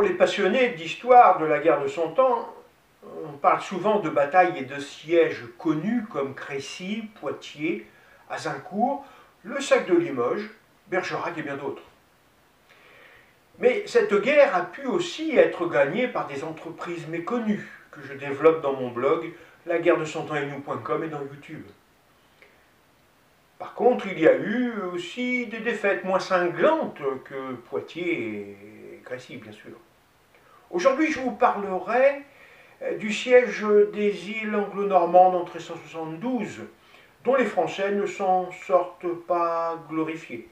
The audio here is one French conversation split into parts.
Pour les passionnés d'histoire de la guerre de Cent Ans, on parle souvent de batailles et de sièges connus comme Crécy, Poitiers, Azincourt, le sac de Limoges, Bergerac et bien d'autres. Mais cette guerre a pu aussi être gagnée par des entreprises méconnues que je développe dans mon blog la guerre de cent ans et nous.com et dans YouTube. Par contre, il y a eu aussi des défaites moins cinglantes que Poitiers et Crécy, bien sûr. Aujourd'hui, je vous parlerai euh, du siège des îles anglo-normandes en 1372, dont les Français ne s'en sortent pas glorifiés.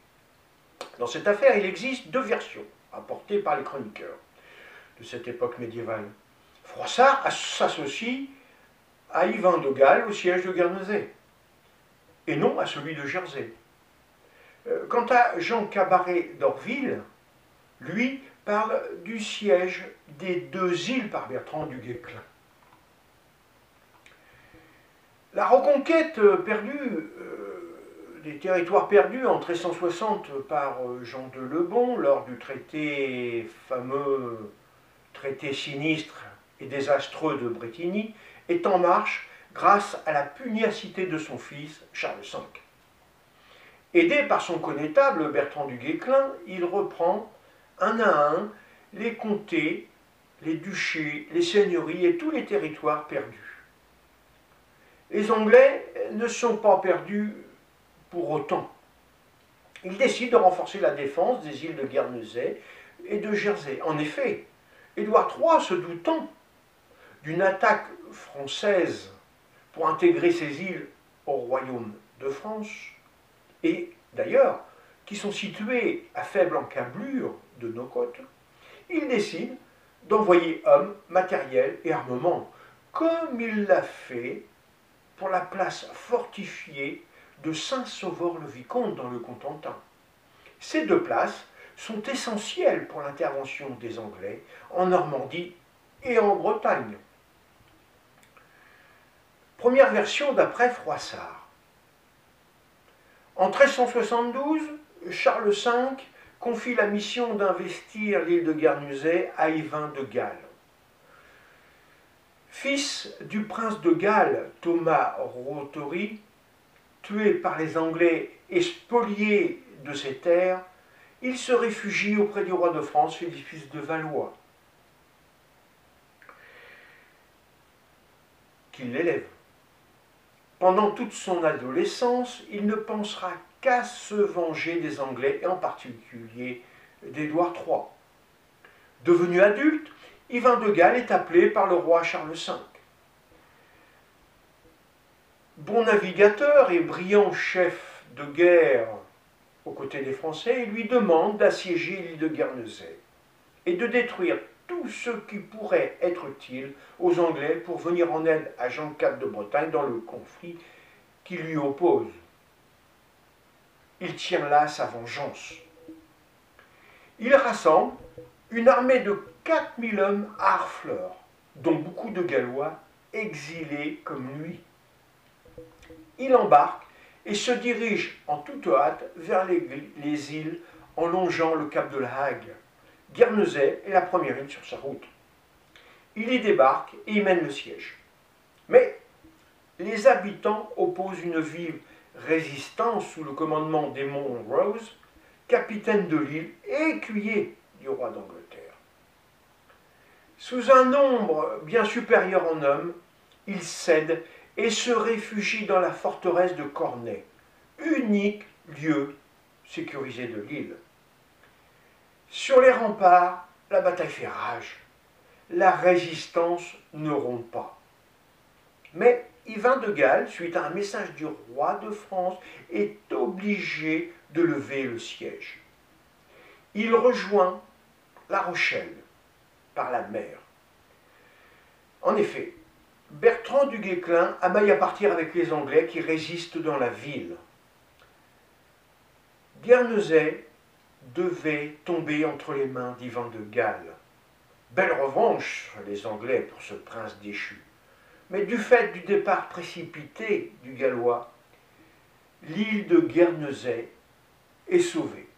Dans cette affaire, il existe deux versions apportées par les chroniqueurs de cette époque médiévale. Froissart s'associe à Yvain de Galles au siège de Guernesey, et non à celui de Jersey. Euh, quant à Jean Cabaret d'Orville, lui parle du siège des deux îles par Bertrand du Guesclin. La reconquête perdue, euh, des territoires perdus en 1360 par euh, Jean de Lebon lors du traité fameux traité sinistre et désastreux de Bretigny est en marche grâce à la pugnacité de son fils Charles V. Aidé par son connétable Bertrand du Guesclin, il reprend un à un les comtés, les duchés, les seigneuries et tous les territoires perdus. Les Anglais ne sont pas perdus pour autant. Ils décident de renforcer la défense des îles de Guernesey et de Jersey. En effet, Édouard III, se doutant d'une attaque française pour intégrer ces îles au royaume de France, et d'ailleurs qui sont situées à faible encablure de nos côtes, il décide d'envoyer hommes, matériel et armement, comme il l'a fait pour la place fortifiée de Saint-Sauveur-le-Vicomte dans le Cotentin. Ces deux places sont essentielles pour l'intervention des Anglais en Normandie et en Bretagne. Première version d'après Froissart. En 1372, Charles V confie la mission d'investir l'île de Guernesey à Yvain de Galles. Fils du prince de Galles, Thomas Rothori, tué par les Anglais et spolié de ses terres, il se réfugie auprès du roi de France, Philippe de Valois, qui l'élève. Pendant toute son adolescence, il ne pensera qu'à se venger des Anglais, et en particulier d'Édouard III. Devenu adulte, Yvain de Galles est appelé par le roi Charles V. Bon navigateur et brillant chef de guerre aux côtés des Français, il lui demande d'assiéger l'île de Guernesey et de détruire tout ce qui pourrait être utile aux Anglais pour venir en aide à Jean IV de Bretagne dans le conflit qui lui oppose il tient là sa vengeance. Il rassemble une armée de 4000 hommes harfleurs, dont beaucoup de Gallois exilés comme lui. Il embarque et se dirige en toute hâte vers les, îles en longeant le cap de la Hague. Guernesey est la première île sur sa route. Il y débarque et y mène le siège. Mais les habitants opposent une vive résistance sous le commandement d'Aymon Rose, capitaine de l'île et écuyer du roi d'Angleterre. Sous un nombre bien supérieur en hommes, il cède et se réfugie dans la forteresse de Cornay, unique lieu sécurisé de l'île. Sur les remparts, la bataille fait rage. La résistance ne rompt pas. Mais Yvain de Galles, suite à un message du roi de France, est obligé de lever le siège. Il rejoint La Rochelle par la mer. En effet, Bertrand du Guesclin amaille à partir avec les Anglais qui résistent dans la ville. Guernesey devait tomber entre les mains d'Yvain de Galles. Belle revanche, les Anglais, pour ce prince déchu. Mais du fait du départ précipité du Gallois, l'île de Guernesey est sauvée.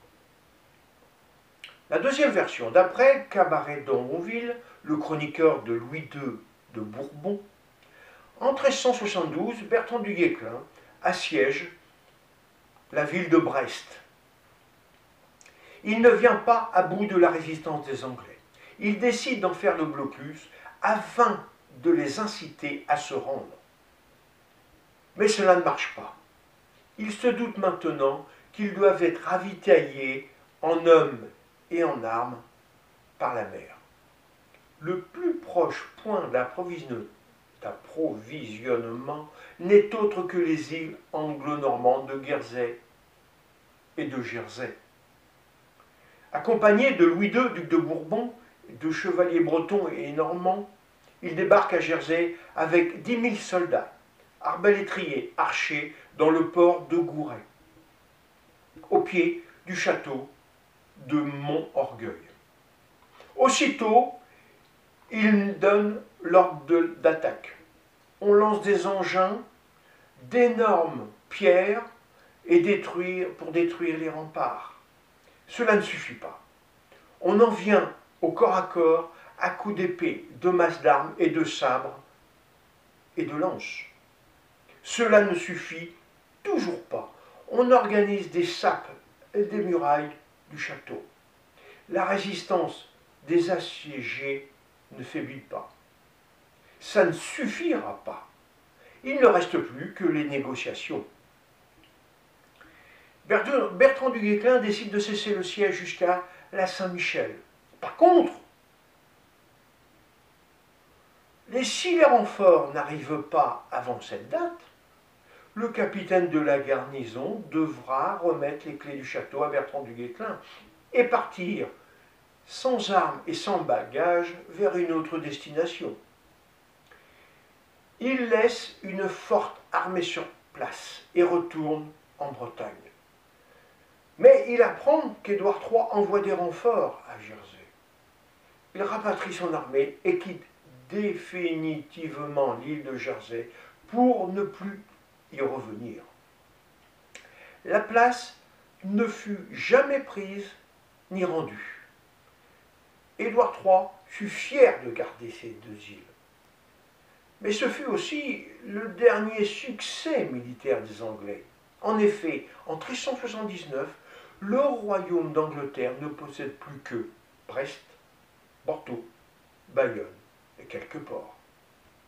La deuxième version, d'après Cabaret d'Onville, le chroniqueur de Louis II de Bourbon, en 1372, Bertrand du Guesclin assiège la ville de Brest. Il ne vient pas à bout de la résistance des Anglais. Il décide d'en faire le blocus afin de les inciter à se rendre. Mais cela ne marche pas. Ils se doutent maintenant qu'ils doivent être ravitaillés en hommes et en armes par la mer. Le plus proche point d'approvisionnement n'est autre que les îles anglo-normandes de Guernsey et de Jersey. Accompagné de Louis II, duc de Bourbon, de chevaliers bretons et normands, il débarque à Jersey avec dix mille soldats, arbalétriers, archers, dans le port de Gouret, au pied du château de Mont-Orgueil. Aussitôt, il donne l'ordre d'attaque. On lance des engins, d'énormes pierres et détruire, pour détruire les remparts. Cela ne suffit pas. On en vient au corps à corps à coups d'épée, de masse d'armes et de sabres et de lances. Cela ne suffit toujours pas. On organise des sapes et des murailles du château. La résistance des assiégés ne faiblit pas. Ça ne suffira pas. Il ne reste plus que les négociations. Bertrand du Guesclin décide de cesser le siège jusqu'à la Saint-Michel. Par contre, les si les renforts n'arrivent pas avant cette date, le capitaine de la garnison devra remettre les clés du château à Bertrand du Guesclin et partir sans armes et sans bagages vers une autre destination. Il laisse une forte armée sur place et retourne en Bretagne. Mais il apprend qu'Édouard III envoie des renforts à Jersey. Il rapatrie son armée et quitte définitivement l'île de Jersey pour ne plus y revenir. La place ne fut jamais prise ni rendue. Édouard III fut fier de garder ces deux îles. Mais ce fut aussi le dernier succès militaire des Anglais. En effet, en 1379, le royaume d'Angleterre ne possède plus que Brest, Bordeaux, Bayonne et quelques ports.